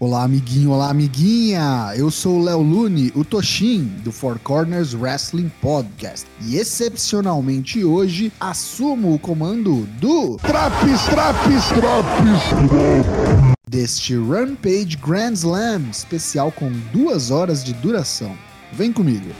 Olá, amiguinho, olá, amiguinha! Eu sou o Léo Lune, o Toshin, do Four Corners Wrestling Podcast. E excepcionalmente hoje assumo o comando do Traps, traps, traps! deste Rampage Grand Slam especial com duas horas de duração. Vem comigo!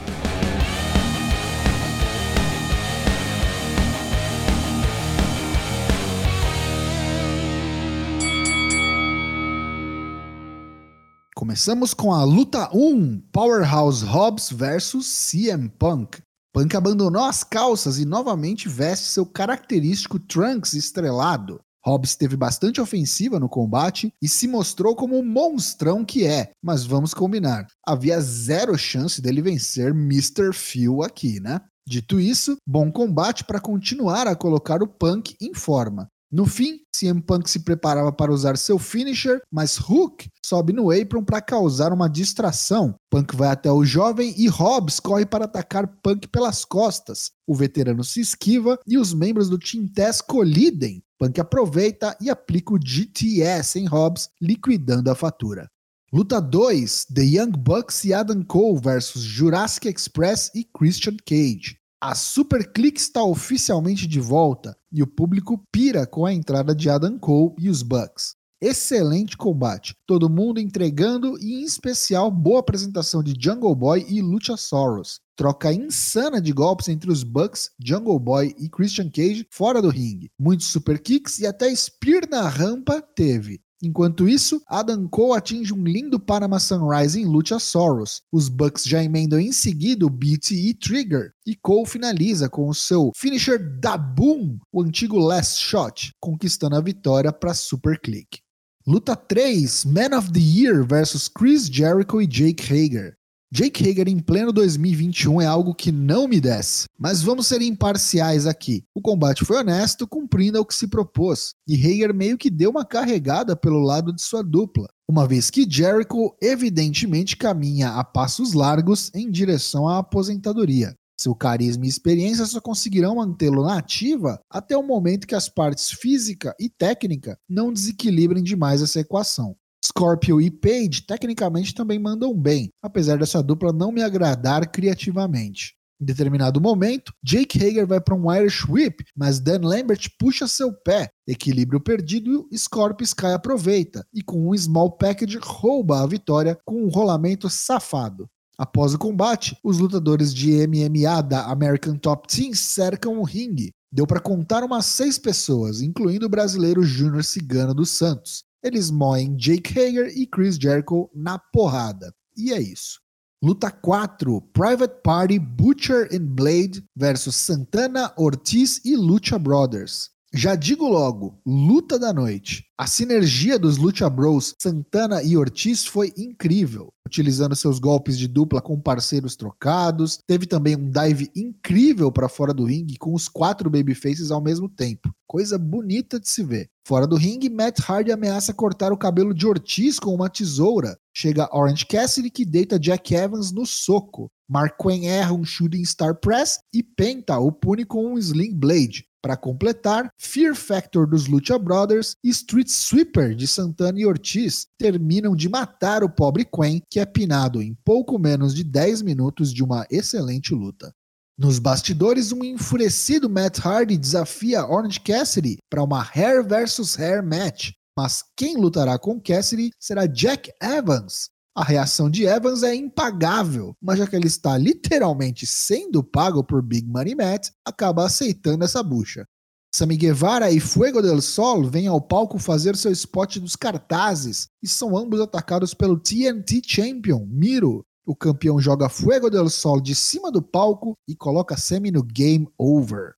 Começamos com a luta 1, Powerhouse Hobbs versus CM Punk. Punk abandonou as calças e novamente veste seu característico trunks estrelado. Hobbs teve bastante ofensiva no combate e se mostrou como o monstrão que é, mas vamos combinar, havia zero chance dele vencer Mr. Phil aqui, né? Dito isso, bom combate para continuar a colocar o Punk em forma. No fim, CM Punk se preparava para usar seu finisher, mas Hook sobe no apron para causar uma distração. Punk vai até o jovem e Hobbs corre para atacar Punk pelas costas. O veterano se esquiva e os membros do Team Tess colidem. Punk aproveita e aplica o GTS em Hobbs, liquidando a fatura. Luta 2: The Young Bucks e Adam Cole versus Jurassic Express e Christian Cage. A Super Click está oficialmente de volta e o público pira com a entrada de Adam Cole e os Bucks. Excelente combate, todo mundo entregando e em especial boa apresentação de Jungle Boy e Luchasaurus. Troca insana de golpes entre os Bucks, Jungle Boy e Christian Cage fora do ringue. Muitos super kicks e até Spear na rampa teve. Enquanto isso, Adam Cole atinge um lindo Panama Sunrise em Luchasaurus. Os Bucks já emendam em seguida o BTE Trigger e Cole finaliza com o seu finisher da Boom, o antigo Last Shot, conquistando a vitória para Super Click. Luta 3: Man of the Year versus Chris Jericho e Jake Hager. Jake Hager em pleno 2021 é algo que não me desce, mas vamos ser imparciais aqui. O combate foi honesto, cumprindo ao que se propôs, e Hager meio que deu uma carregada pelo lado de sua dupla, uma vez que Jericho evidentemente caminha a passos largos em direção à aposentadoria. Seu carisma e experiência só conseguirão mantê-lo na ativa até o momento que as partes física e técnica não desequilibrem demais essa equação. Scorpio e Page tecnicamente também mandam bem, apesar dessa dupla não me agradar criativamente. Em determinado momento, Jake Hager vai para um Irish Whip, mas Dan Lambert puxa seu pé, equilíbrio perdido Scorpio Sky aproveita, e com um small package rouba a vitória com um rolamento safado. Após o combate, os lutadores de MMA da American Top Team cercam o ringue. Deu para contar umas seis pessoas, incluindo o brasileiro Júnior Cigano dos Santos. Eles moem Jake Hager e Chris Jericho na porrada. E é isso. Luta 4: Private Party Butcher and Blade versus Santana, Ortiz e Lucha Brothers. Já digo logo, luta da noite. A sinergia dos Lucha Bros, Santana e Ortiz foi incrível, utilizando seus golpes de dupla com parceiros trocados. Teve também um dive incrível para fora do ringue com os quatro babyfaces ao mesmo tempo. Coisa bonita de se ver. Fora do ringue, Matt Hardy ameaça cortar o cabelo de Ortiz com uma tesoura. Chega Orange Cassidy que deita Jack Evans no soco. Mark Quinn erra um Shooting Star Press e Penta o pune com um Sling Blade. Para completar, Fear Factor dos Lucha Brothers e Street Sweeper de Santana e Ortiz terminam de matar o pobre Quen, que é pinado em pouco menos de 10 minutos de uma excelente luta. Nos bastidores, um enfurecido Matt Hardy desafia Orange Cassidy para uma Hair vs Hair match, mas quem lutará com Cassidy será Jack Evans, a reação de Evans é impagável, mas já que ele está literalmente sendo pago por Big Money Matt, acaba aceitando essa bucha. Sammy Guevara e Fuego del Sol vêm ao palco fazer seu spot dos cartazes e são ambos atacados pelo TNT Champion, Miro. O campeão joga Fuego del Sol de cima do palco e coloca Sammy no Game Over.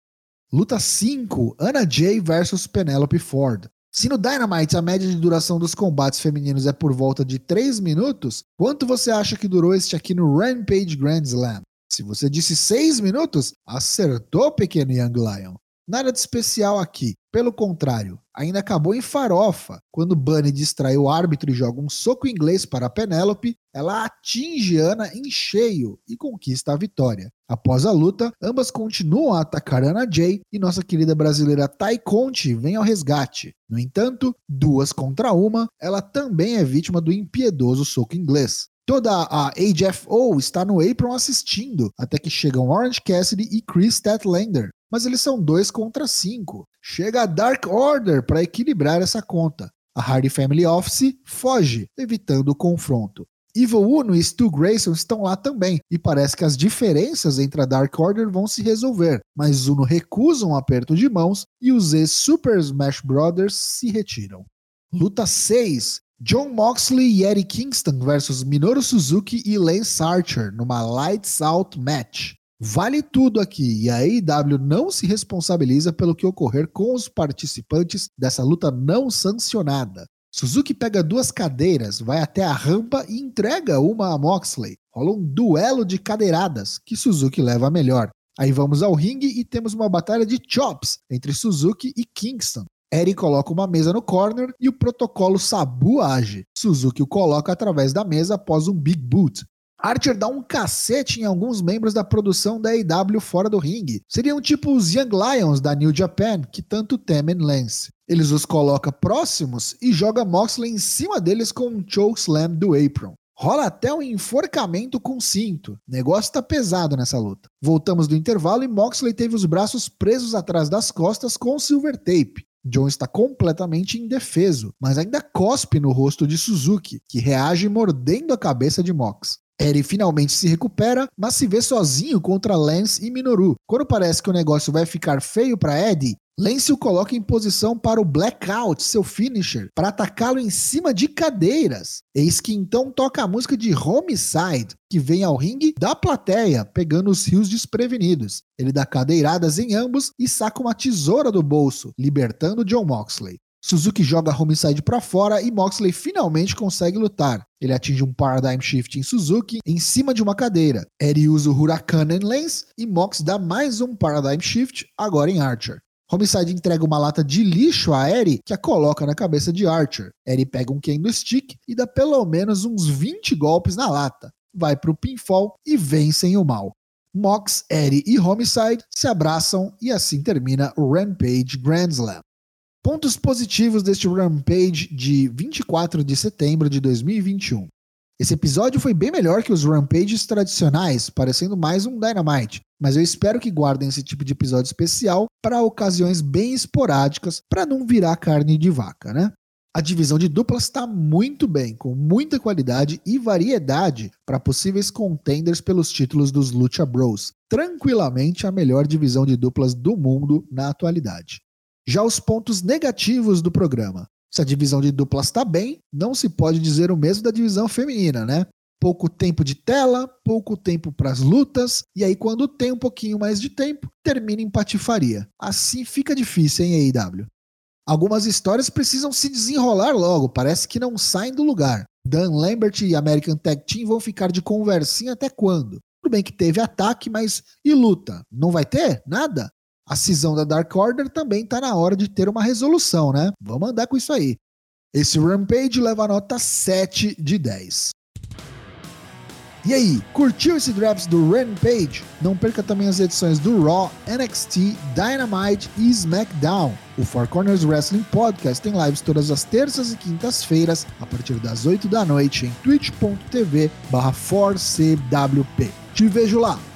Luta 5: Anna Jay versus Penelope Ford. Se no Dynamite a média de duração dos combates femininos é por volta de 3 minutos, quanto você acha que durou este aqui no Rampage Grand Slam? Se você disse 6 minutos, acertou, pequeno Young Lion. Nada de especial aqui. Pelo contrário, ainda acabou em farofa. Quando Bunny distrai o árbitro e joga um soco inglês para Penélope, ela atinge Ana em cheio e conquista a vitória. Após a luta, ambas continuam a atacar Ana Jay e nossa querida brasileira Tai Conte vem ao resgate. No entanto, duas contra uma, ela também é vítima do impiedoso soco inglês. Toda a AJFO está no apron assistindo, até que chegam Orange Cassidy e Chris Statlander. Mas eles são dois contra cinco. Chega a Dark Order para equilibrar essa conta. A Hardy Family Office foge, evitando o confronto. Evil Uno e Stu Grayson estão lá também, e parece que as diferenças entre a Dark Order vão se resolver, mas Uno recusa um aperto de mãos e os ex-Super Smash Brothers se retiram. Luta 6: John Moxley e Eddie Kingston versus Minoru Suzuki e Lance Archer numa Lights Out Match. Vale tudo aqui e a AEW não se responsabiliza pelo que ocorrer com os participantes dessa luta não sancionada. Suzuki pega duas cadeiras, vai até a rampa e entrega uma a Moxley. Rola um duelo de cadeiradas que Suzuki leva melhor. Aí vamos ao ringue e temos uma batalha de chops entre Suzuki e Kingston. Eri coloca uma mesa no corner e o protocolo Sabu age. Suzuki o coloca através da mesa após um Big Boot. Archer dá um cacete em alguns membros da produção da AEW fora do ringue. Seriam tipo os Young Lions da New Japan, que tanto temem Lance. Eles os coloca próximos e joga Moxley em cima deles com um chokeslam do apron. Rola até um enforcamento com cinto. Negócio tá pesado nessa luta. Voltamos do intervalo e Moxley teve os braços presos atrás das costas com silver tape. John está completamente indefeso, mas ainda cospe no rosto de Suzuki, que reage mordendo a cabeça de Mox. Eri finalmente se recupera, mas se vê sozinho contra Lance e Minoru. Quando parece que o negócio vai ficar feio para Eddie, Lance o coloca em posição para o Blackout, seu finisher, para atacá-lo em cima de cadeiras. Eis que então toca a música de Homicide, que vem ao ringue da plateia, pegando os rios desprevenidos. Ele dá cadeiradas em ambos e saca uma tesoura do bolso, libertando John Moxley. Suzuki joga Homicide para fora e Moxley finalmente consegue lutar. Ele atinge um Paradigm Shift em Suzuki em cima de uma cadeira. Eddie usa o Huracan Lance e Mox dá mais um Paradigm Shift, agora em Archer. Homicide entrega uma lata de lixo a Eri, que a coloca na cabeça de Archer. Eri pega um kendo stick e dá pelo menos uns 20 golpes na lata. Vai pro pinfall e vencem o mal. Mox, Eri e Homicide se abraçam e assim termina o Rampage Grand Slam. Pontos positivos deste Rampage de 24 de setembro de 2021. Esse episódio foi bem melhor que os Rampages tradicionais, parecendo mais um Dynamite, mas eu espero que guardem esse tipo de episódio especial para ocasiões bem esporádicas, para não virar carne de vaca, né? A divisão de duplas está muito bem, com muita qualidade e variedade para possíveis contenders pelos títulos dos Lucha Bros. Tranquilamente a melhor divisão de duplas do mundo na atualidade. Já os pontos negativos do programa. Se a divisão de duplas está bem, não se pode dizer o mesmo da divisão feminina, né? Pouco tempo de tela, pouco tempo para as lutas, e aí quando tem um pouquinho mais de tempo, termina em patifaria. Assim fica difícil, hein, AEW? Algumas histórias precisam se desenrolar logo, parece que não saem do lugar. Dan Lambert e American Tag Team vão ficar de conversinha até quando? Tudo bem que teve ataque, mas e luta? Não vai ter? Nada? A cisão da Dark Order também está na hora de ter uma resolução, né? Vamos andar com isso aí. Esse Rampage leva a nota 7 de 10. E aí, curtiu esse Drops do Rampage? Não perca também as edições do Raw, NXT, Dynamite e SmackDown. O Four Corners Wrestling Podcast tem lives todas as terças e quintas-feiras, a partir das 8 da noite, em twitch.tv/4cwp. Te vejo lá!